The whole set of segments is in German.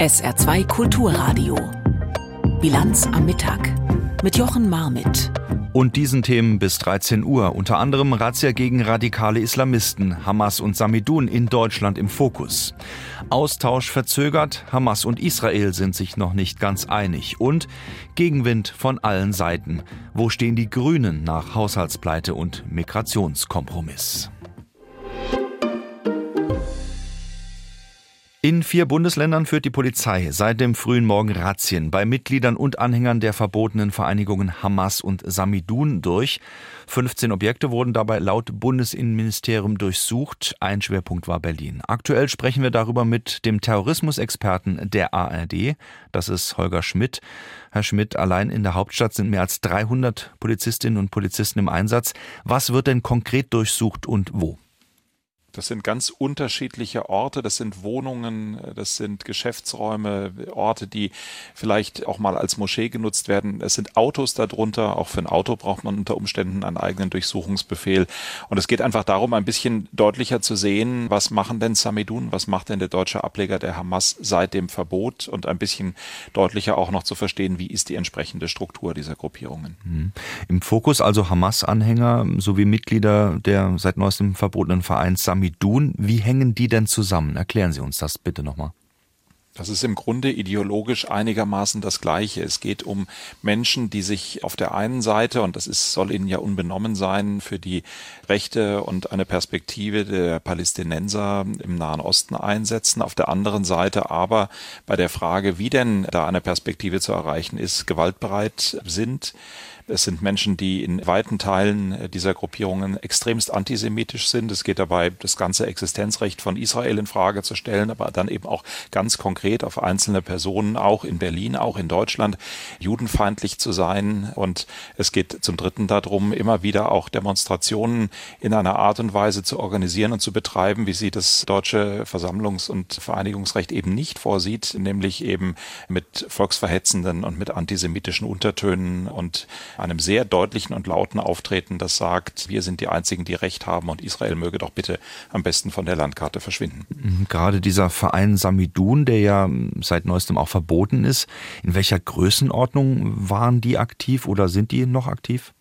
SR2 Kulturradio. Bilanz am Mittag mit Jochen Marmit. Und diesen Themen bis 13 Uhr. Unter anderem Razzia gegen radikale Islamisten, Hamas und Samidun in Deutschland im Fokus. Austausch verzögert, Hamas und Israel sind sich noch nicht ganz einig. Und Gegenwind von allen Seiten. Wo stehen die Grünen nach Haushaltspleite und Migrationskompromiss? In vier Bundesländern führt die Polizei seit dem frühen Morgen Razzien bei Mitgliedern und Anhängern der verbotenen Vereinigungen Hamas und Samidun durch. 15 Objekte wurden dabei laut Bundesinnenministerium durchsucht. Ein Schwerpunkt war Berlin. Aktuell sprechen wir darüber mit dem Terrorismusexperten der ARD. Das ist Holger Schmidt. Herr Schmidt, allein in der Hauptstadt sind mehr als 300 Polizistinnen und Polizisten im Einsatz. Was wird denn konkret durchsucht und wo? Das sind ganz unterschiedliche Orte, das sind Wohnungen, das sind Geschäftsräume, Orte, die vielleicht auch mal als Moschee genutzt werden. Es sind Autos darunter, auch für ein Auto braucht man unter Umständen einen eigenen Durchsuchungsbefehl. Und es geht einfach darum, ein bisschen deutlicher zu sehen, was machen denn Samidun, was macht denn der deutsche Ableger der Hamas seit dem Verbot und ein bisschen deutlicher auch noch zu verstehen, wie ist die entsprechende Struktur dieser Gruppierungen. Mhm. Im Fokus also Hamas-Anhänger sowie Mitglieder der seit neuestem verbotenen Vereins Samidun Hamidun. Wie hängen die denn zusammen? Erklären Sie uns das bitte nochmal. Das ist im Grunde ideologisch einigermaßen das Gleiche. Es geht um Menschen, die sich auf der einen Seite, und das ist, soll ihnen ja unbenommen sein, für die Rechte und eine Perspektive der Palästinenser im Nahen Osten einsetzen, auf der anderen Seite aber bei der Frage, wie denn da eine Perspektive zu erreichen ist, gewaltbereit sind, es sind Menschen, die in weiten Teilen dieser Gruppierungen extremst antisemitisch sind. Es geht dabei, das ganze Existenzrecht von Israel in Frage zu stellen, aber dann eben auch ganz konkret auf einzelne Personen, auch in Berlin, auch in Deutschland, judenfeindlich zu sein. Und es geht zum Dritten darum, immer wieder auch Demonstrationen in einer Art und Weise zu organisieren und zu betreiben, wie sie das deutsche Versammlungs- und Vereinigungsrecht eben nicht vorsieht, nämlich eben mit volksverhetzenden und mit antisemitischen Untertönen und einem sehr deutlichen und lauten Auftreten, das sagt, wir sind die Einzigen, die Recht haben und Israel möge doch bitte am besten von der Landkarte verschwinden. Gerade dieser Verein Samidun, der ja seit neuestem auch verboten ist, in welcher Größenordnung waren die aktiv oder sind die noch aktiv?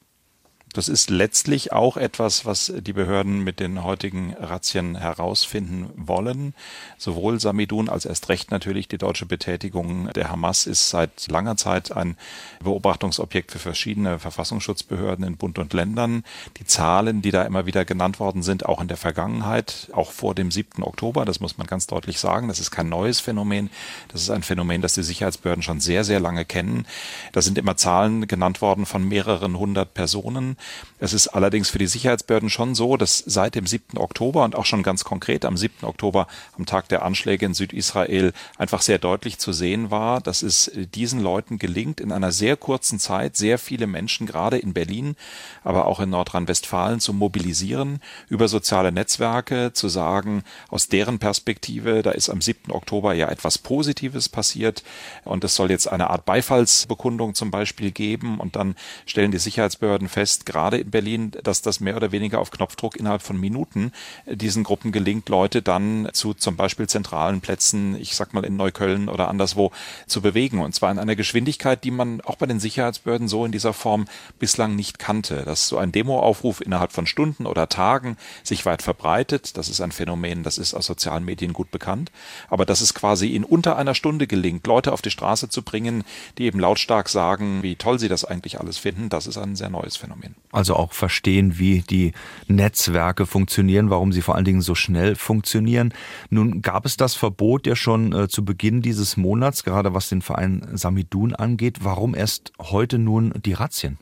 Das ist letztlich auch etwas, was die Behörden mit den heutigen Razzien herausfinden wollen. Sowohl Samidun als erst recht natürlich die deutsche Betätigung der Hamas ist seit langer Zeit ein Beobachtungsobjekt für verschiedene Verfassungsschutzbehörden in Bund und Ländern. Die Zahlen, die da immer wieder genannt worden sind, auch in der Vergangenheit, auch vor dem 7. Oktober, das muss man ganz deutlich sagen, das ist kein neues Phänomen. Das ist ein Phänomen, das die Sicherheitsbehörden schon sehr, sehr lange kennen. Da sind immer Zahlen genannt worden von mehreren hundert Personen. Es ist allerdings für die Sicherheitsbehörden schon so, dass seit dem 7. Oktober und auch schon ganz konkret am 7. Oktober, am Tag der Anschläge in Südisrael, einfach sehr deutlich zu sehen war, dass es diesen Leuten gelingt, in einer sehr kurzen Zeit sehr viele Menschen, gerade in Berlin, aber auch in Nordrhein-Westfalen, zu mobilisieren, über soziale Netzwerke zu sagen, aus deren Perspektive, da ist am 7. Oktober ja etwas Positives passiert und es soll jetzt eine Art Beifallsbekundung zum Beispiel geben und dann stellen die Sicherheitsbehörden fest, gerade in Berlin, dass das mehr oder weniger auf Knopfdruck innerhalb von Minuten äh, diesen Gruppen gelingt, Leute dann zu zum Beispiel zentralen Plätzen, ich sag mal in Neukölln oder anderswo, zu bewegen. Und zwar in einer Geschwindigkeit, die man auch bei den Sicherheitsbehörden so in dieser Form bislang nicht kannte. Dass so ein Demoaufruf innerhalb von Stunden oder Tagen sich weit verbreitet, das ist ein Phänomen, das ist aus sozialen Medien gut bekannt. Aber dass es quasi in unter einer Stunde gelingt, Leute auf die Straße zu bringen, die eben lautstark sagen, wie toll sie das eigentlich alles finden, das ist ein sehr neues Phänomen. Also auch verstehen, wie die Netzwerke funktionieren, warum sie vor allen Dingen so schnell funktionieren. Nun gab es das Verbot ja schon äh, zu Beginn dieses Monats, gerade was den Verein Samidun angeht. Warum erst heute nun die Razzien?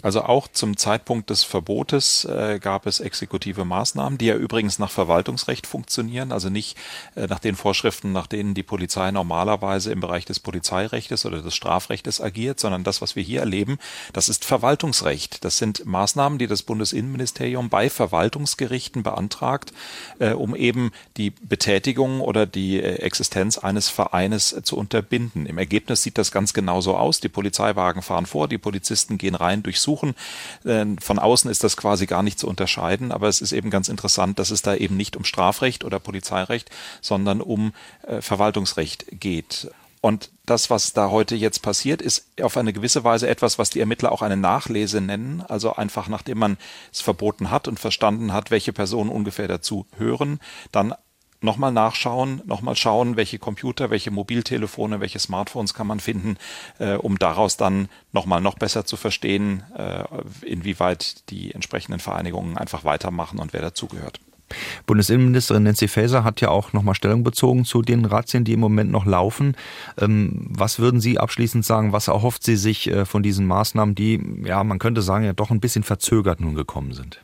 Also auch zum Zeitpunkt des Verbotes äh, gab es exekutive Maßnahmen, die ja übrigens nach Verwaltungsrecht funktionieren, also nicht äh, nach den Vorschriften, nach denen die Polizei normalerweise im Bereich des Polizeirechtes oder des Strafrechtes agiert, sondern das, was wir hier erleben, das ist Verwaltungsrecht. Das sind Maßnahmen, die das Bundesinnenministerium bei Verwaltungsgerichten beantragt, äh, um eben die Betätigung oder die äh, Existenz eines Vereines zu unterbinden. Im Ergebnis sieht das ganz genauso aus. Die Polizeiwagen fahren vor, die Polizisten gehen rein durch Äh, von außen ist das quasi gar nicht zu unterscheiden, aber es ist eben ganz interessant, dass es da eben nicht um Strafrecht oder Polizeirecht, sondern um äh, Verwaltungsrecht geht. Und das, was da heute jetzt passiert, ist auf eine gewisse Weise etwas, was die Ermittler auch eine Nachlese nennen. Also einfach nachdem man es verboten hat und verstanden hat, welche Personen ungefähr dazu hören, dann nochmal nachschauen, nochmal schauen, welche Computer, welche Mobiltelefone, welche Smartphones kann man finden, äh, um daraus dann nochmal noch besser zu verstehen, äh, inwieweit die entsprechenden Vereinigungen einfach weitermachen und wer dazugehört. Bundesinnenministerin Nancy Faeser hat ja auch nochmal Stellung bezogen zu den Razzien, die im Moment noch laufen. Ähm, was würden Sie abschließend sagen? Was erhofft sie sich äh, von diesen Maßnahmen, die, ja, man könnte sagen, ja doch ein bisschen verzögert nun gekommen sind?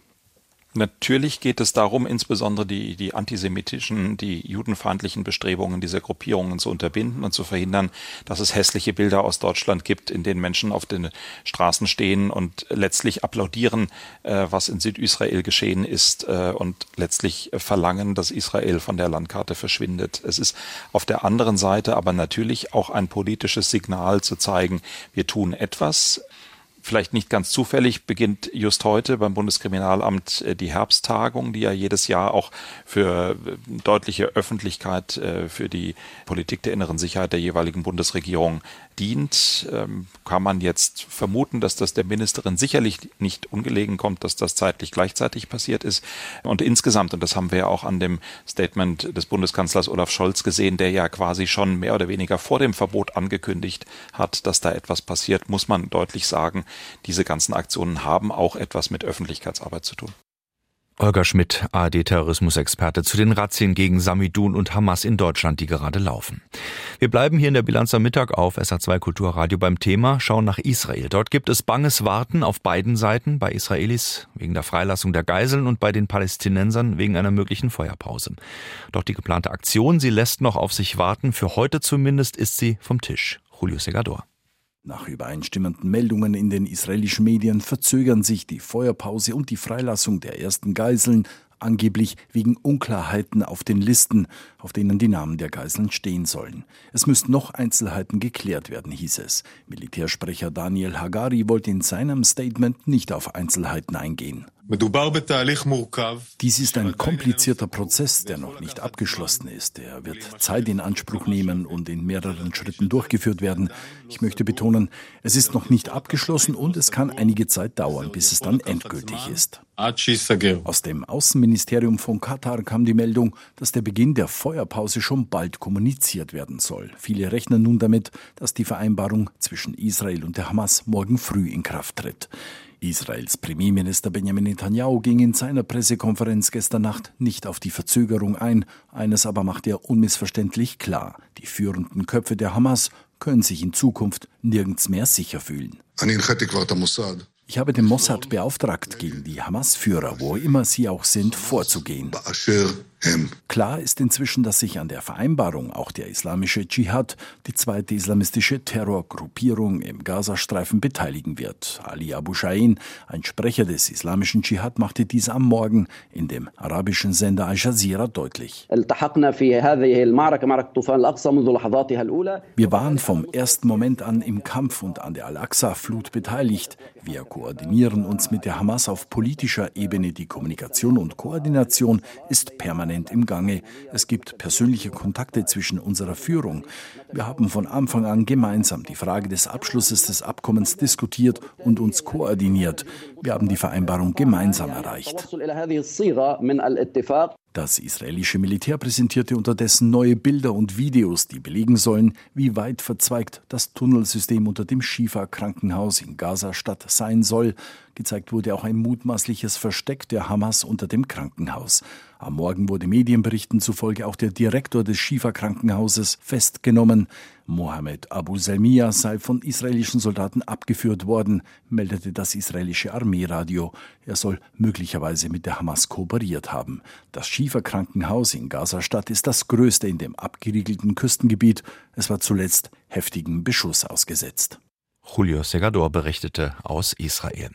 Natürlich geht es darum, insbesondere die, die antisemitischen, die judenfeindlichen Bestrebungen dieser Gruppierungen zu unterbinden und zu verhindern, dass es hässliche Bilder aus Deutschland gibt, in denen Menschen auf den Straßen stehen und letztlich applaudieren, äh, was in Südisrael geschehen ist äh, und letztlich verlangen, dass Israel von der Landkarte verschwindet. Es ist auf der anderen Seite aber natürlich auch ein politisches Signal zu zeigen, wir tun etwas, Vielleicht nicht ganz zufällig beginnt just heute beim Bundeskriminalamt äh, die Herbsttagung, die ja jedes Jahr auch für äh, deutliche Öffentlichkeit äh, für die Politik der inneren Sicherheit der jeweiligen Bundesregierung dient. Ähm, kann man jetzt vermuten, dass das der Ministerin sicherlich nicht ungelegen kommt, dass das zeitlich gleichzeitig passiert ist. Und insgesamt, und das haben wir ja auch an dem Statement des Bundeskanzlers Olaf Scholz gesehen, der ja quasi schon mehr oder weniger vor dem Verbot angekündigt hat, dass da etwas passiert, muss man deutlich sagen, diese ganzen Aktionen haben auch etwas mit Öffentlichkeitsarbeit zu tun. Olga Schmidt, ARD-Terrorismusexperte zu den Razzien gegen Samidun und Hamas in Deutschland, die gerade laufen. Wir bleiben hier in der Bilanz am Mittag auf SA2 Kulturradio beim Thema, schauen nach Israel. Dort gibt es banges Warten auf beiden Seiten, bei Israelis wegen der Freilassung der Geiseln und bei den Palästinensern wegen einer möglichen Feuerpause. Doch die geplante Aktion, sie lässt noch auf sich warten. Für heute zumindest ist sie vom Tisch. Julio Segador. Nach übereinstimmenden Meldungen in den israelischen Medien verzögern sich die Feuerpause und die Freilassung der ersten Geiseln, angeblich wegen Unklarheiten auf den Listen, auf denen die Namen der Geiseln stehen sollen. Es müssten noch Einzelheiten geklärt werden, hieß es. Militärsprecher Daniel Hagari wollte in seinem Statement nicht auf Einzelheiten eingehen. Dies ist ein komplizierter Prozess, der noch nicht abgeschlossen ist. Er wird Zeit in Anspruch nehmen und in mehreren Schritten durchgeführt werden. Ich möchte betonen, es ist noch nicht abgeschlossen und es kann einige Zeit dauern, bis es dann endgültig ist. Aus dem Außenministerium von Katar kam die Meldung, dass der Beginn der Feuerpause schon bald kommuniziert werden soll. Viele rechnen nun damit, dass die Vereinbarung zwischen Israel und der Hamas morgen früh in Kraft tritt. Israels Premierminister Benjamin Netanyahu ging in seiner Pressekonferenz gestern Nacht nicht auf die Verzögerung ein. Eines aber macht er unmissverständlich klar. Die führenden Köpfe der Hamas können sich in Zukunft nirgends mehr sicher fühlen. Ich habe den Mossad beauftragt, gegen die Hamas-Führer, wo immer sie auch sind, vorzugehen. Klar ist inzwischen, dass sich an der Vereinbarung auch der islamische Dschihad, die zweite islamistische Terrorgruppierung im Gazastreifen, beteiligen wird. Ali Abu Shain, ein Sprecher des islamischen Dschihad, machte dies am Morgen in dem arabischen Sender Al Jazeera deutlich. Wir waren vom ersten Moment an im Kampf und an der Al-Aqsa-Flut beteiligt. Wir koordinieren uns mit der Hamas auf politischer Ebene. Die Kommunikation und Koordination ist permanent permanent im Gange. Es gibt persönliche Kontakte zwischen unserer Führung. Wir haben von Anfang an gemeinsam die Frage des Abschlusses des Abkommens diskutiert und uns koordiniert. Wir haben die Vereinbarung gemeinsam erreicht. Das israelische Militär präsentierte unterdessen neue Bilder und Videos, die belegen sollen, wie weit verzweigt das Tunnelsystem unter dem Shifa-Krankenhaus in Gaza-Stadt sein soll. Gezeigt wurde auch ein mutmaßliches Versteck der Hamas unter dem Krankenhaus. Am Morgen wurde Medienberichten zufolge auch der Direktor des Shifa-Krankenhauses festgenommen. Mohammed Abu Salmiya sei von israelischen Soldaten abgeführt worden, meldete das israelische Armeeradio. Er soll möglicherweise mit der Hamas kooperiert haben. Das Schieferkrankenhaus in Gaza-Stadt ist das größte in dem abgeriegelten Küstengebiet. Es war zuletzt heftigen Beschuss ausgesetzt. Julio Segador berichtete aus Israel.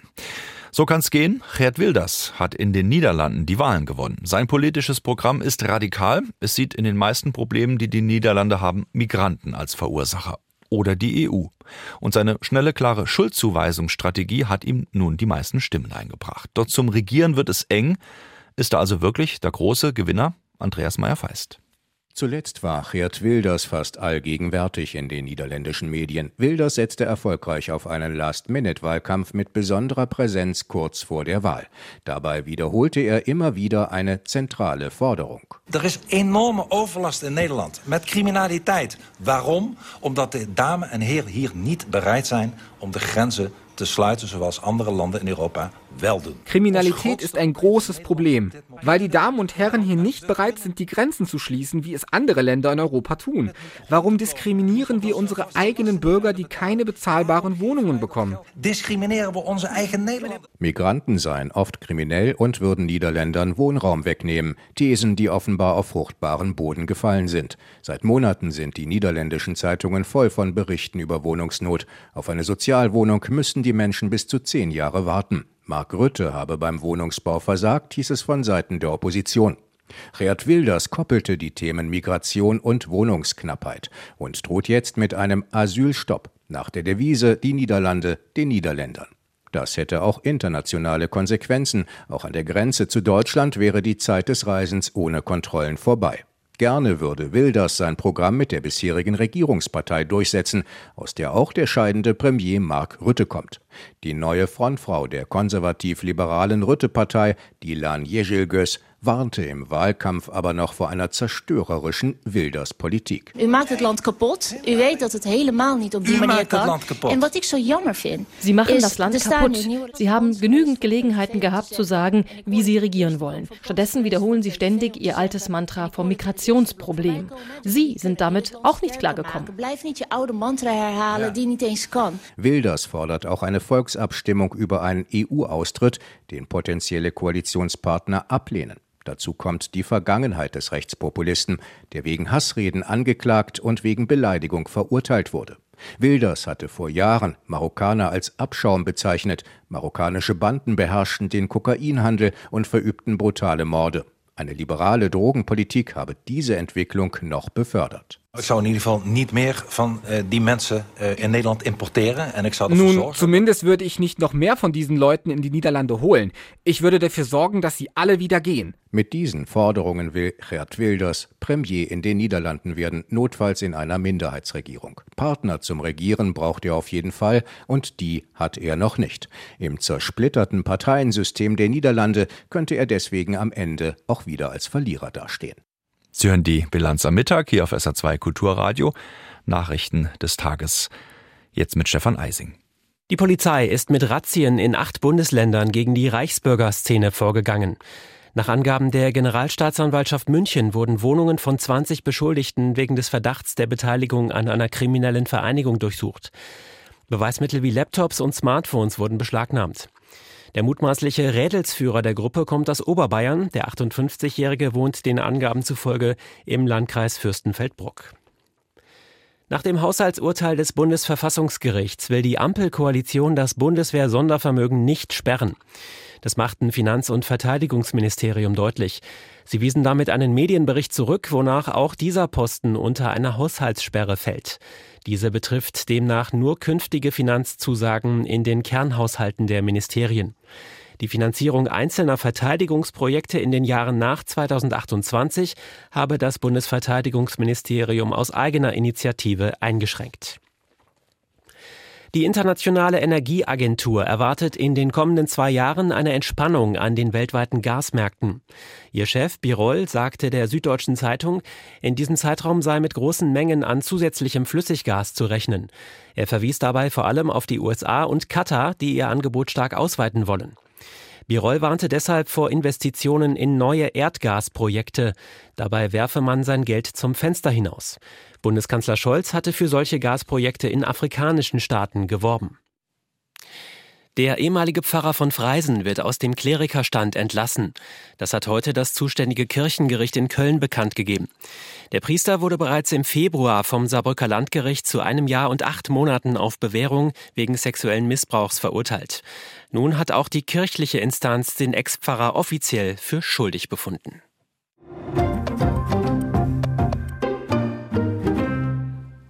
So kann's gehen. Gerd Wilders hat in den Niederlanden die Wahlen gewonnen. Sein politisches Programm ist radikal. Es sieht in den meisten Problemen, die die Niederlande haben, Migranten als Verursacher. oder die EU. Und seine schnelle, klare Schuldzuweisungsstrategie hat ihm nun die meisten Stimmen eingebracht. Dort zum Regieren wird es eng. Ist er also wirklich der große Gewinner? Andreas Meyer-Feist. Zuletzt war Geert Wilders fast allgegenwärtig in den niederländischen Medien. Wilders setzte erfolgreich auf einen Last-Minute-Wahlkampf mit besonderer Präsenz kurz vor der Wahl. Dabei wiederholte er immer wieder eine zentrale Forderung. Er is enorme overlast in Nederland met criminaliteit. Waarom? Omdat de Damen en Heren hier niet bereid zijn om de grenzen te sluiten, zoals andere Länder in Europa. Kriminalität ist ein großes Problem, weil die Damen und Herren hier nicht bereit sind, die Grenzen zu schließen, wie es andere Länder in Europa tun. Warum diskriminieren wir unsere eigenen Bürger, die keine bezahlbaren Wohnungen bekommen? Diskriminieren wir unsere eigenen Nederlanders? Migranten seien oft kriminell und würden Niederländern Wohnraum wegnehmen. Thesen, die offenbar auf fruchtbaren Boden gefallen sind. Seit Monaten sind die niederländischen Zeitungen voll von Berichten über Wohnungsnot. Auf eine Sozialwohnung müssten die Menschen bis zu zehn Jahre warten. Mark Rütte habe beim Wohnungsbau versagt, hieß es von Seiten der Opposition. Geert Wilders koppelte die Themen Migration und Wohnungsknappheit und droht jetzt mit einem Asylstopp nach der Devise Die Niederlande den Niederländern. Das hätte auch internationale Konsequenzen. Auch an der Grenze zu Deutschland wäre die Zeit des Reisens ohne Kontrollen vorbei. Gerne würde Wilders sein Programm mit der bisherigen Regierungspartei durchsetzen, aus der auch der scheidende Premier Mark Rütte kommt. Die neue Frontfrau der konservativ-liberalen Rütte-Partei, Dilan Yejilgöz, warnte im Wahlkampf aber noch vor einer zerstörerischen Wilders-Politik. U maakt het land kapot. U weet dat het helemaal niet op die manier kan. En wat ik zo jammer vind. Sie machen das Land kaputt. Sie haben genügend Gelegenheiten gehabt zu sagen, wie sie regieren wollen. Stattdessen wiederholen sie ständig ihr altes Mantra vom Migrationsproblem. Sie sind damit auch nicht klargekommen. Blijf niet je oude mantra herhalen die niet eens kan. Wilders fordert auch eine Volksabstimmung über einen EU-Austritt, den potenzielle Koalitionspartner ablehnen. Dazu kommt die Vergangenheit des Rechtspopulisten, der wegen Hassreden angeklagt und wegen Beleidigung verurteilt wurde. Wilders hatte vor Jahren Marokkaner als Abschaum bezeichnet, marokkanische Banden beherrschten den Kokainhandel und verübten brutale Morde. Eine liberale Drogenpolitik habe diese Entwicklung noch befördert. Ik zou in ieder geval niet meer van uh, die mensen uh, in Nederland importeren. En ik zou ervoor Nun, zorgen. zumindest würde ich nicht noch mehr von diesen Leuten in die Niederlande holen. Ich würde dafür sorgen, dass sie alle wieder gehen. Mit diesen Forderungen will Geert Wilders Premier in den Niederlanden werden, notfalls in einer Minderheitsregierung. Partner zum Regieren braucht er auf jeden Fall und die hat er noch nicht. Im zersplitterten Parteiensystem der Niederlande könnte er deswegen am Ende auch wieder als Verlierer dastehen. Sie hören die Bilanz am Mittag hier auf SA2 Kulturradio. Nachrichten des Tages. Jetzt mit Stefan Eising. Die Polizei ist mit Razzien in acht Bundesländern gegen die Reichsbürgerszene vorgegangen. Nach Angaben der Generalstaatsanwaltschaft München wurden Wohnungen von 20 Beschuldigten wegen des Verdachts der Beteiligung an einer kriminellen Vereinigung durchsucht. Beweismittel wie Laptops und Smartphones wurden beschlagnahmt. Der mutmaßliche Rädelsführer der Gruppe kommt aus Oberbayern. Der 58-Jährige wohnt den Angaben zufolge im Landkreis Fürstenfeldbruck. Nach dem Haushaltsurteil des Bundesverfassungsgerichts will die Ampelkoalition das Bundeswehr-Sondervermögen nicht sperren. Das machten Finanz- und Verteidigungsministerium deutlich. Sie wiesen damit einen Medienbericht zurück, wonach auch dieser Posten unter einer Haushaltssperre fällt. Diese betrifft demnach nur künftige Finanzzusagen in den Kernhaushalten der Ministerien. Die Finanzierung einzelner Verteidigungsprojekte in den Jahren nach 2028 habe das Bundesverteidigungsministerium aus eigener Initiative eingeschränkt. Die Internationale Energieagentur erwartet in den kommenden zwei Jahren eine Entspannung an den weltweiten Gasmärkten. Ihr Chef Birol sagte der Süddeutschen Zeitung, in diesem Zeitraum sei mit großen Mengen an zusätzlichem Flüssiggas zu rechnen. Er verwies dabei vor allem auf die USA und Katar, die ihr Angebot stark ausweiten wollen. Birol warnte deshalb vor Investitionen in neue Erdgasprojekte. Dabei werfe man sein Geld zum Fenster hinaus. Bundeskanzler Scholz hatte für solche Gasprojekte in afrikanischen Staaten geworben. Der ehemalige Pfarrer von Freisen wird aus dem Klerikerstand entlassen. Das hat heute das zuständige Kirchengericht in Köln bekannt gegeben. Der Priester wurde bereits im Februar vom Saarbrücker Landgericht zu einem Jahr und acht Monaten auf Bewährung wegen sexuellen Missbrauchs verurteilt. Nun hat auch die kirchliche Instanz den Ex-Pfarrer offiziell für schuldig befunden.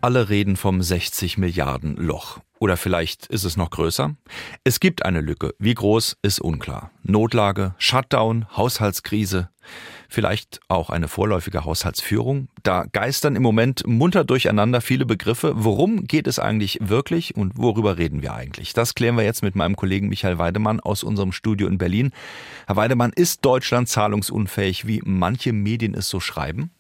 Alle reden vom 60 Milliarden Loch. Oder vielleicht ist es noch größer? Es gibt eine Lücke. Wie groß ist unklar. Notlage, Shutdown, Haushaltskrise, vielleicht auch eine vorläufige Haushaltsführung. Da geistern im Moment munter durcheinander viele Begriffe. Worum geht es eigentlich wirklich und worüber reden wir eigentlich? Das klären wir jetzt mit meinem Kollegen Michael Weidemann aus unserem Studio in Berlin. Herr Weidemann, ist Deutschland zahlungsunfähig, wie manche Medien es so schreiben?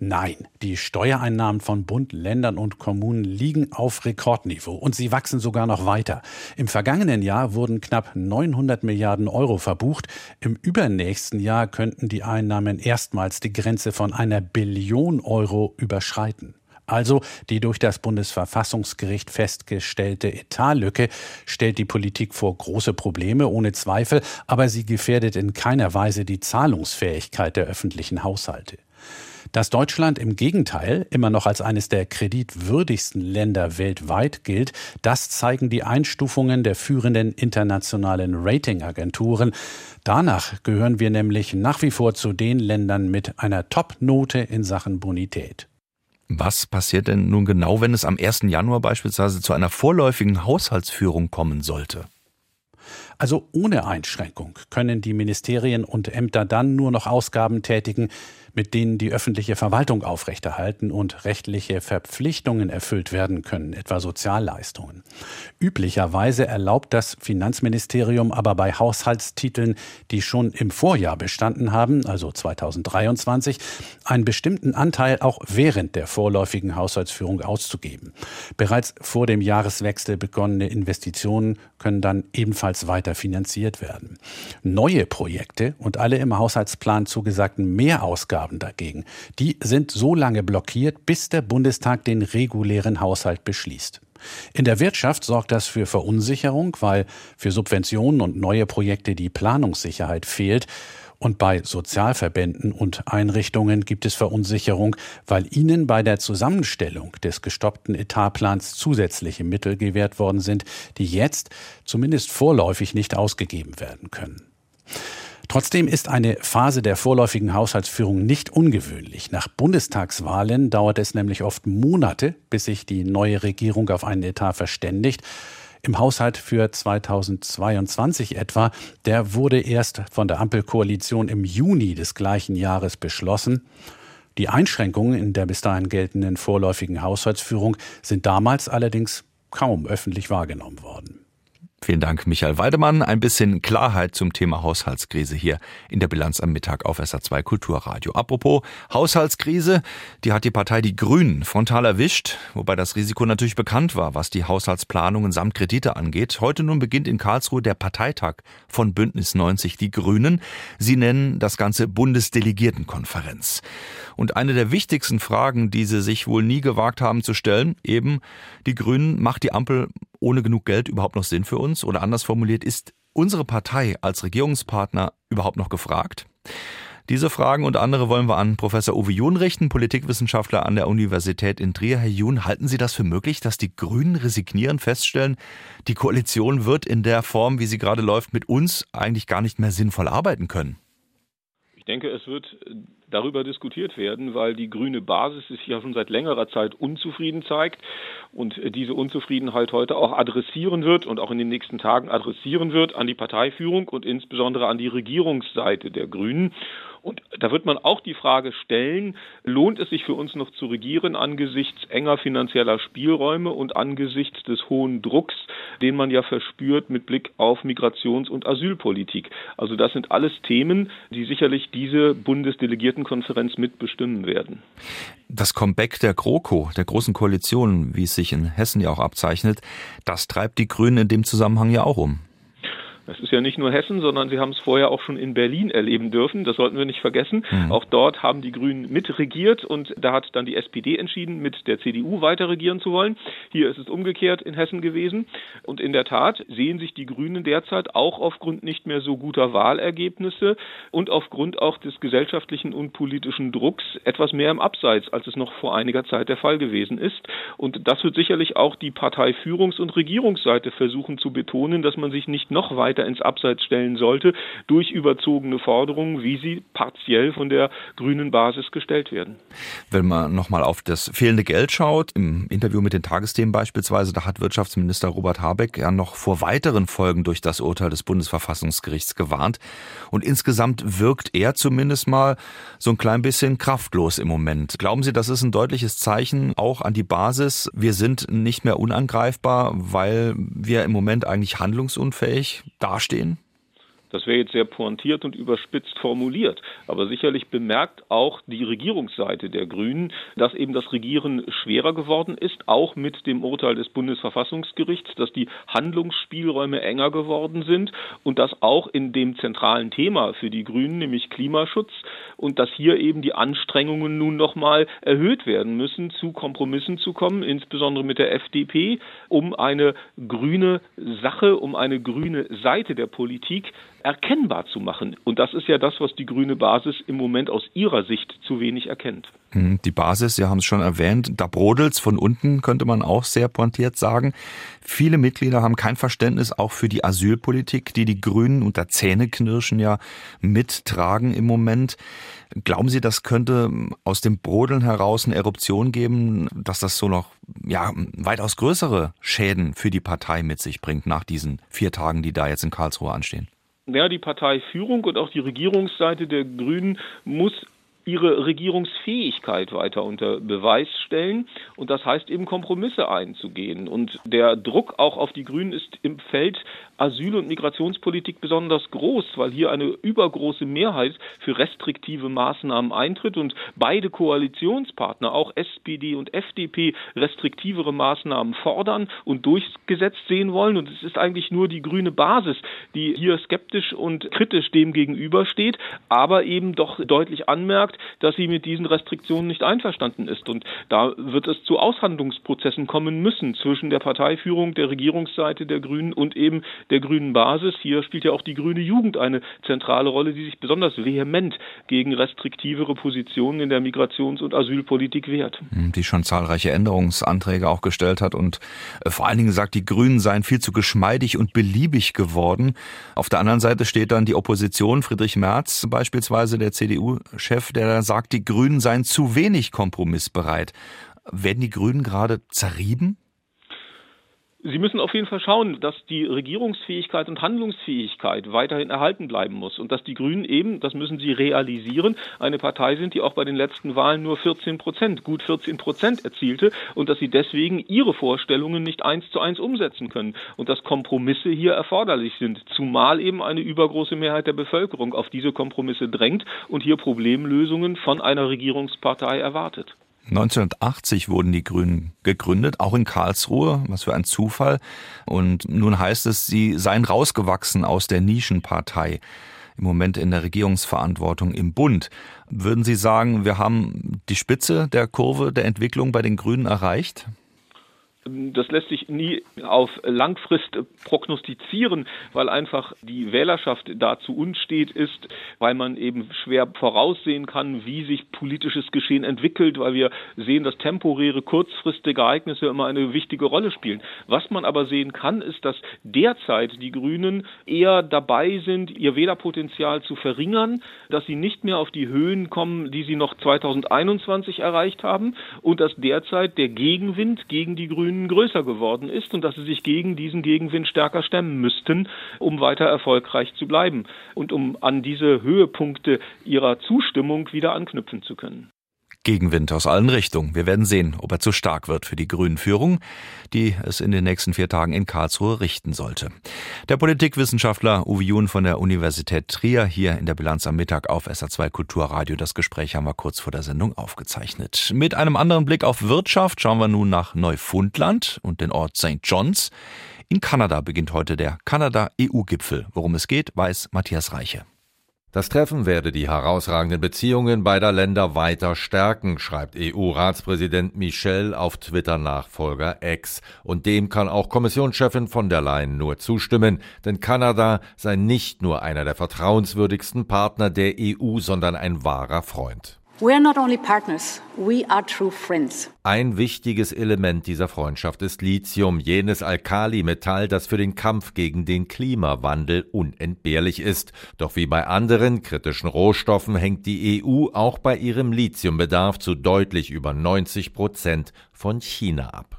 Nein, die Steuereinnahmen von Bund, Ländern und Kommunen liegen auf Rekordniveau und sie wachsen sogar noch weiter. Im vergangenen Jahr wurden knapp 900 Milliarden Euro verbucht. Im übernächsten Jahr könnten die Einnahmen erstmals die Grenze von einer Billion Euro überschreiten. Also die durch das Bundesverfassungsgericht festgestellte Etatlücke stellt die Politik vor große Probleme, ohne Zweifel, aber sie gefährdet in keiner Weise die Zahlungsfähigkeit der öffentlichen Haushalte. Dass Deutschland im Gegenteil immer noch als eines der kreditwürdigsten Länder weltweit gilt, das zeigen die Einstufungen der führenden internationalen Ratingagenturen. Danach gehören wir nämlich nach wie vor zu den Ländern mit einer Top-Note in Sachen Bonität. Was passiert denn nun genau, wenn es am 1. Januar beispielsweise zu einer vorläufigen Haushaltsführung kommen sollte? Also ohne Einschränkung können die Ministerien und Ämter dann nur noch Ausgaben tätigen, mit denen die öffentliche Verwaltung aufrechterhalten und rechtliche Verpflichtungen erfüllt werden können, etwa Sozialleistungen. Üblicherweise erlaubt das Finanzministerium aber bei Haushaltstiteln, die schon im Vorjahr bestanden haben, also 2023, einen bestimmten Anteil auch während der vorläufigen Haushaltsführung auszugeben. Bereits vor dem Jahreswechsel begonnene Investitionen können dann ebenfalls weiter finanziert werden. Neue Projekte und alle im Haushaltsplan zugesagten Mehrausgaben dagegen, die sind so lange blockiert, bis der Bundestag den regulären Haushalt beschließt. In der Wirtschaft sorgt das für Verunsicherung, weil für Subventionen und neue Projekte die Planungssicherheit fehlt und bei Sozialverbänden und Einrichtungen gibt es Verunsicherung, weil ihnen bei der Zusammenstellung des gestoppten Etatplans zusätzliche Mittel gewährt worden sind, die jetzt zumindest vorläufig nicht ausgegeben werden können. Trotzdem ist eine Phase der vorläufigen Haushaltsführung nicht ungewöhnlich. Nach Bundestagswahlen dauert es nämlich oft Monate, bis sich die neue Regierung auf einen Etat verständigt. Im Haushalt für 2022 etwa, der wurde erst von der Ampelkoalition im Juni des gleichen Jahres beschlossen. Die Einschränkungen in der bis dahin geltenden vorläufigen Haushaltsführung sind damals allerdings kaum öffentlich wahrgenommen worden. Vielen Dank, Michael Weidemann. Ein bisschen Klarheit zum Thema Haushaltskrise hier in der Bilanz am Mittag auf SA2 Kulturradio. Apropos Haushaltskrise, die hat die Partei Die Grünen frontal erwischt, wobei das Risiko natürlich bekannt war, was die Haushaltsplanungen samt Kredite angeht. Heute nun beginnt in Karlsruhe der Parteitag von Bündnis 90 Die Grünen. Sie nennen das Ganze Bundesdelegiertenkonferenz. Und eine der wichtigsten Fragen, die sie sich wohl nie gewagt haben zu stellen, eben die Grünen, macht die Ampel ohne genug Geld überhaupt noch Sinn für uns? Oder anders formuliert, ist unsere Partei als Regierungspartner überhaupt noch gefragt? Diese Fragen und andere wollen wir an Professor Uwe Jun richten, Politikwissenschaftler an der Universität in Trier. Herr Jun, halten Sie das für möglich, dass die Grünen resignieren, feststellen, die Koalition wird in der Form, wie sie gerade läuft, mit uns eigentlich gar nicht mehr sinnvoll arbeiten können? Ich denke, es wird darüber diskutiert werden, weil die grüne Basis sich ja schon seit längerer Zeit unzufrieden zeigt und diese Unzufriedenheit heute auch adressieren wird und auch in den nächsten Tagen adressieren wird an die Parteiführung und insbesondere an die Regierungsseite der Grünen. Und da wird man auch die Frage stellen, lohnt es sich für uns noch zu regieren angesichts enger finanzieller Spielräume und angesichts des hohen Drucks, den man ja verspürt mit Blick auf Migrations- und Asylpolitik. Also das sind alles Themen, die sicherlich diese Bundesdelegiertenkonferenz mitbestimmen werden. Das Comeback der GroKo, der Großen Koalition, wie es sich in Hessen ja auch abzeichnet, das treibt die Grünen in dem Zusammenhang ja auch um. Das ist ja nicht nur Hessen, sondern Sie haben es vorher auch schon in Berlin erleben dürfen. Das sollten wir nicht vergessen. Mhm. Auch dort haben die Grünen mitregiert und da hat dann die SPD entschieden, mit der CDU weiter regieren zu wollen. Hier ist es umgekehrt in Hessen gewesen. Und in der Tat sehen sich die Grünen derzeit auch aufgrund nicht mehr so guter Wahlergebnisse und aufgrund auch des gesellschaftlichen und politischen Drucks etwas mehr im Abseits, als es noch vor einiger Zeit der Fall gewesen ist. Und das wird sicherlich auch die Parteiführungs- und Regierungsseite versuchen zu betonen, dass man sich nicht noch weiter weiter ins Abseits stellen sollte durch überzogene Forderungen, wie sie partiell von der grünen Basis gestellt werden. Wenn man nochmal auf das fehlende Geld schaut, im Interview mit den Tagesthemen beispielsweise, da hat Wirtschaftsminister Robert Habeck ja noch vor weiteren Folgen durch das Urteil des Bundesverfassungsgerichts gewarnt. Und insgesamt wirkt er zumindest mal so ein klein bisschen kraftlos im Moment. Glauben Sie, das ist ein deutliches Zeichen auch an die Basis? Wir sind nicht mehr unangreifbar, weil wir im Moment eigentlich handlungsunfähig dastehen? Das wäre jetzt sehr pointiert und überspitzt formuliert. Aber sicherlich bemerkt auch die Regierungsseite der Grünen, dass eben das Regieren schwerer geworden ist, auch mit dem Urteil des Bundesverfassungsgerichts, dass die Handlungsspielräume enger geworden sind und dass auch in dem zentralen Thema für die Grünen, nämlich Klimaschutz, und dass hier eben die Anstrengungen nun nochmal erhöht werden müssen, zu Kompromissen zu kommen, insbesondere mit der FDP, um eine grüne Sache, um eine grüne Seite der Politik erkennbar zu machen. Und das ist ja das, was die grüne Basis im Moment aus ihrer Sicht zu wenig erkennt. Hm, die Basis, Sie haben es schon erwähnt, da brodelt's von unten, könnte man auch sehr pointiert sagen. Viele Mitglieder haben kein Verständnis auch für die Asylpolitik, die die Grünen unter Zähneknirschen ja mittragen im Moment. Glauben Sie, das könnte aus dem Brodeln heraus eine Eruption geben, dass das so noch ja, weitaus größere Schäden für die Partei mit sich bringt nach diesen vier Tagen, die da jetzt in Karlsruhe anstehen? Ja, die Parteiführung und auch die Regierungsseite der Grünen muss ihre Regierungsfähigkeit weiter unter Beweis stellen. Und das heißt eben Kompromisse einzugehen. Und der Druck auch auf die Grünen ist im Feld Asyl- und Migrationspolitik besonders groß, weil hier eine übergroße Mehrheit für restriktive Maßnahmen eintritt und beide Koalitionspartner, auch SPD und FDP, restriktivere Maßnahmen fordern und durchgesetzt sehen wollen. Und es ist eigentlich nur die grüne Basis, die hier skeptisch und kritisch dem gegenübersteht, aber eben doch deutlich anmerkt, dass sie mit diesen Restriktionen nicht einverstanden ist. Und da wird es zu Aushandlungsprozessen kommen müssen zwischen der Parteiführung, der Regierungsseite der Grünen und eben der grünen Basis. Hier spielt ja auch die grüne Jugend eine zentrale Rolle, die sich besonders vehement gegen restriktivere Positionen in der Migrations- und Asylpolitik wehrt. Die schon zahlreiche Änderungsanträge auch gestellt hat und äh, vor allen Dingen sagt, die Grünen seien viel zu geschmeidig und beliebig geworden. Auf der anderen Seite steht dann die Opposition, Friedrich Merz beispielsweise, der CDU-Chef, der sagt, die Grünen seien zu wenig kompromissbereit. Werden die Grünen gerade zerrieben? Sie müssen auf jeden Fall schauen, dass die Regierungsfähigkeit und Handlungsfähigkeit weiterhin erhalten bleiben muss und dass die Grünen eben, das müssen sie realisieren, eine Partei sind, die auch bei den letzten Wahlen nur 14 Prozent, gut 14 Prozent erzielte und dass sie deswegen ihre Vorstellungen nicht eins zu eins umsetzen können und dass Kompromisse hier erforderlich sind, zumal eben eine übergroße Mehrheit der Bevölkerung auf diese Kompromisse drängt und hier Problemlösungen von einer Regierungspartei erwartet. 1980 wurden die Grünen gegründet, auch in Karlsruhe, was für ein Zufall. Und nun heißt es, sie seien rausgewachsen aus der Nischenpartei, im Moment in der Regierungsverantwortung im Bund. Würden Sie sagen, wir haben die Spitze der Kurve der Entwicklung bei den Grünen erreicht? Das lässt sich nie auf Langfrist prognostizieren, weil einfach die Wählerschaft dazu unstet ist, weil man eben schwer voraussehen kann, wie sich politisches Geschehen entwickelt, weil wir sehen, dass temporäre, kurzfristige Ereignisse immer eine wichtige Rolle spielen. Was man aber sehen kann, ist, dass derzeit die Grünen eher dabei sind, ihr Wählerpotenzial zu verringern, dass sie nicht mehr auf die Höhen kommen, die sie noch 2021 erreicht haben und dass derzeit der Gegenwind gegen die Grünen Größer geworden ist und dass sie sich gegen diesen Gegenwind stärker stemmen müssten, um weiter erfolgreich zu bleiben und um an diese Höhepunkte ihrer Zustimmung wieder anknüpfen zu können. Gegenwind aus allen Richtungen. Wir werden sehen, ob er zu stark wird für die Grünen-Führung, die es in den nächsten vier Tagen in Karlsruhe richten sollte. Der Politikwissenschaftler Uwe Jun von der Universität Trier hier in der Bilanz am Mittag auf SA2 Kulturradio. Das Gespräch haben wir kurz vor der Sendung aufgezeichnet. Mit einem anderen Blick auf Wirtschaft schauen wir nun nach Neufundland und den Ort St. John's. In Kanada beginnt heute der Kanada-EU-Gipfel. Worum es geht, weiß Matthias Reiche. Das Treffen werde die herausragenden Beziehungen beider Länder weiter stärken, schreibt EU-Ratspräsident Michel auf Twitter-Nachfolger X. Und dem kann auch Kommissionschefin von der Leyen nur zustimmen, denn Kanada sei nicht nur einer der vertrauenswürdigsten Partner der EU, sondern ein wahrer Freund. Ein wichtiges Element dieser Freundschaft ist Lithium, jenes Alkalimetall, das für den Kampf gegen den Klimawandel unentbehrlich ist. Doch wie bei anderen kritischen Rohstoffen hängt die EU auch bei ihrem Lithiumbedarf zu deutlich über 90 Prozent von China ab.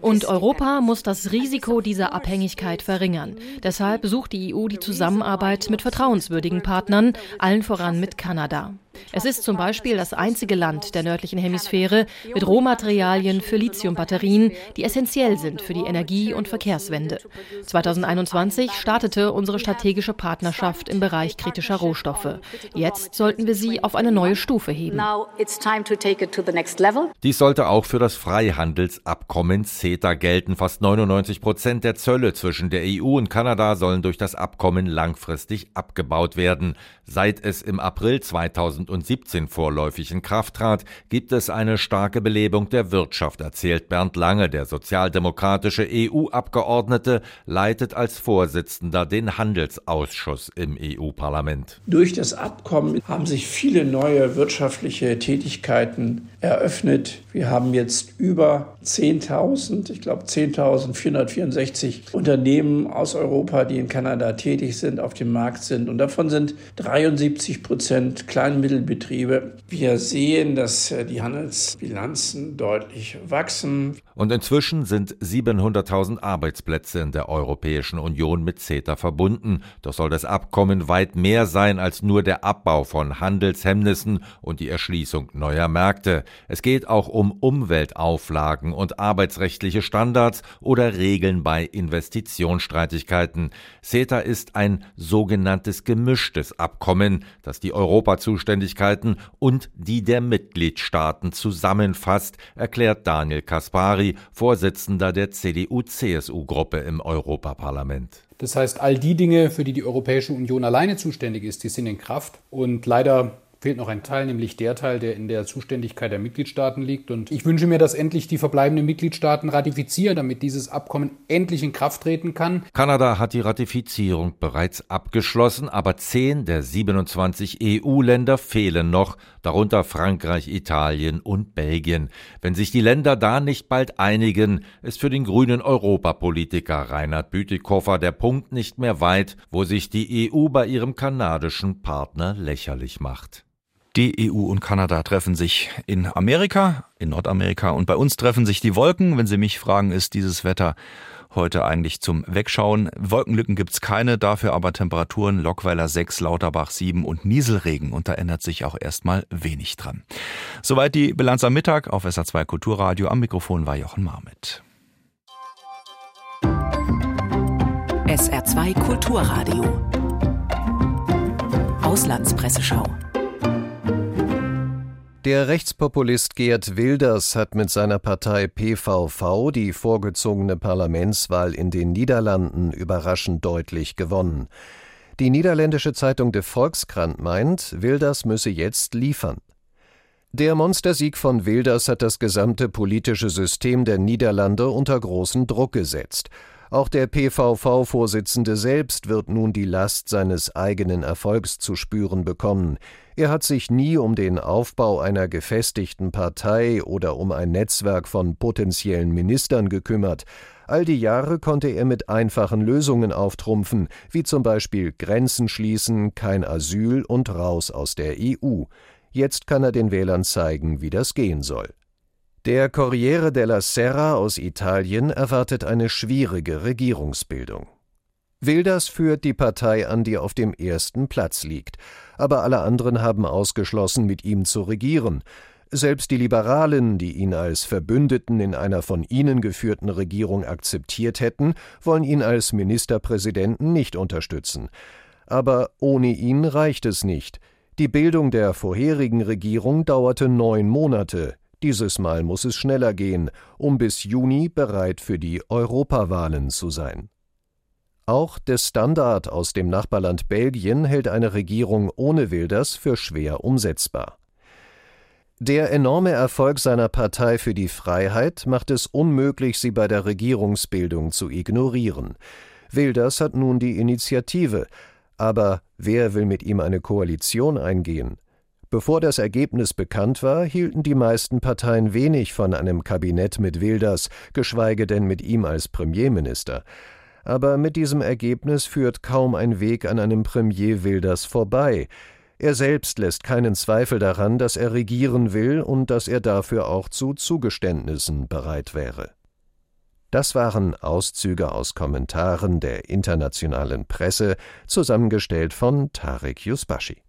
Und Europa muss das Risiko dieser Abhängigkeit verringern. Deshalb sucht die EU die Zusammenarbeit mit vertrauenswürdigen Partnern, allen voran mit Kanada. Es ist zum Beispiel das einzige Land der nördlichen Hemisphäre mit Rohmaterialien für Lithiumbatterien, die essentiell sind für die Energie- und Verkehrswende. 2021 startete unsere strategische Partnerschaft im Bereich kritischer Rohstoffe. Jetzt sollten wir sie auf eine neue Stufe heben. Dies sollte auch für das Freihandelsabkommen CETA gelten. Fast 99 Prozent der Zölle zwischen der EU und Kanada sollen durch das Abkommen langfristig abgebaut werden. Seit es im April 2017 vorläufig in Kraft trat, gibt es eine starke Belebung der Wirtschaft, erzählt Bernd Lange, der sozialdemokratische EU-Abgeordnete, leitet als Vorsitzender den Handelsausschuss im EU-Parlament. Durch das Abkommen haben sich viele neue wirtschaftliche Tätigkeiten eröffnet. Wir haben jetzt über 10.000, ich glaube 10.464 Unternehmen aus Europa, die in Kanada tätig sind, auf dem Markt sind. Und davon sind 73 Prozent Klein- und Mittelbetriebe. Wir sehen, dass äh, die Handelsbilanzen deutlich wachsen. Und inzwischen sind 700.000 Arbeitsplätze in der Europäischen Union mit CETA verbunden. Doch soll das Abkommen weit mehr sein als nur der Abbau von Handelshemmnissen und die Erschließung neuer Märkte. Es geht auch um Umweltauflagen und arbeitsrechtliche Standards oder Regeln bei Investitionsstreitigkeiten. CETA ist ein sogenanntes gemischtes Abkommen, das die Europazuständigkeiten und die der Mitgliedstaaten zusammenfasst, erklärt Daniel Kaspari, Vorsitzender der CDU-CSU-Gruppe im Europaparlament. Das heißt, all die Dinge, für die die Europäische Union alleine zuständig ist, die sind in Kraft. Und leider fehlt noch ein Teil, nämlich der Teil, der in der Zuständigkeit der Mitgliedstaaten liegt. Und ich wünsche mir, dass endlich die verbleibenden Mitgliedstaaten ratifizieren, damit dieses Abkommen endlich in Kraft treten kann. Kanada hat die Ratifizierung bereits abgeschlossen, aber zehn der 27 EU-Länder fehlen noch, darunter Frankreich, Italien und Belgien. Wenn sich die Länder da nicht bald einigen, ist für den grünen Europapolitiker Reinhard Bütikofer der Punkt nicht mehr weit, wo sich die EU bei ihrem kanadischen Partner lächerlich macht. Die EU und Kanada treffen sich in Amerika, in Nordamerika und bei uns treffen sich die Wolken. Wenn Sie mich fragen, ist dieses Wetter heute eigentlich zum Wegschauen. Wolkenlücken gibt's keine, dafür aber Temperaturen Lockweiler 6, Lauterbach 7 und Nieselregen und da ändert sich auch erstmal wenig dran. Soweit die Bilanz am Mittag auf SA2 Kulturradio. Am Mikrofon war Jochen Marmit. SR2 Kulturradio. Auslandspresseschau. Der Rechtspopulist Geert Wilders hat mit seiner Partei PVV die vorgezogene Parlamentswahl in den Niederlanden überraschend deutlich gewonnen. Die niederländische Zeitung De Volkskrant meint, Wilders müsse jetzt liefern. Der Monstersieg von Wilders hat das gesamte politische System der Niederlande unter großen Druck gesetzt. Auch der PVV-Vorsitzende selbst wird nun die Last seines eigenen Erfolgs zu spüren bekommen. Er hat sich nie um den Aufbau einer gefestigten Partei oder um ein Netzwerk von potenziellen Ministern gekümmert. All die Jahre konnte er mit einfachen Lösungen auftrumpfen, wie zum Beispiel Grenzen schließen, kein Asyl und raus aus der EU. Jetzt kann er den Wählern zeigen, wie das gehen soll. Der Corriere della Sera aus Italien erwartet eine schwierige Regierungsbildung. Wilders führt die Partei an, die auf dem ersten Platz liegt, aber alle anderen haben ausgeschlossen, mit ihm zu regieren. Selbst die Liberalen, die ihn als Verbündeten in einer von ihnen geführten Regierung akzeptiert hätten, wollen ihn als Ministerpräsidenten nicht unterstützen. Aber ohne ihn reicht es nicht. Die Bildung der vorherigen Regierung dauerte neun Monate, dieses Mal muss es schneller gehen, um bis Juni bereit für die Europawahlen zu sein. Auch der Standard aus dem Nachbarland Belgien hält eine Regierung ohne Wilders für schwer umsetzbar. Der enorme Erfolg seiner Partei für die Freiheit macht es unmöglich, sie bei der Regierungsbildung zu ignorieren. Wilders hat nun die Initiative, Aber wer will mit ihm eine Koalition eingehen? Bevor das Ergebnis bekannt war, hielten die meisten Parteien wenig von einem Kabinett mit Wilders, geschweige denn mit ihm als Premierminister. Aber mit diesem Ergebnis führt kaum ein Weg an einem Premier Wilders vorbei. Er selbst lässt keinen Zweifel daran, dass er regieren will und dass er dafür auch zu Zugeständnissen bereit wäre. Das waren Auszüge aus Kommentaren der internationalen Presse, zusammengestellt von Tarek Yusbashi.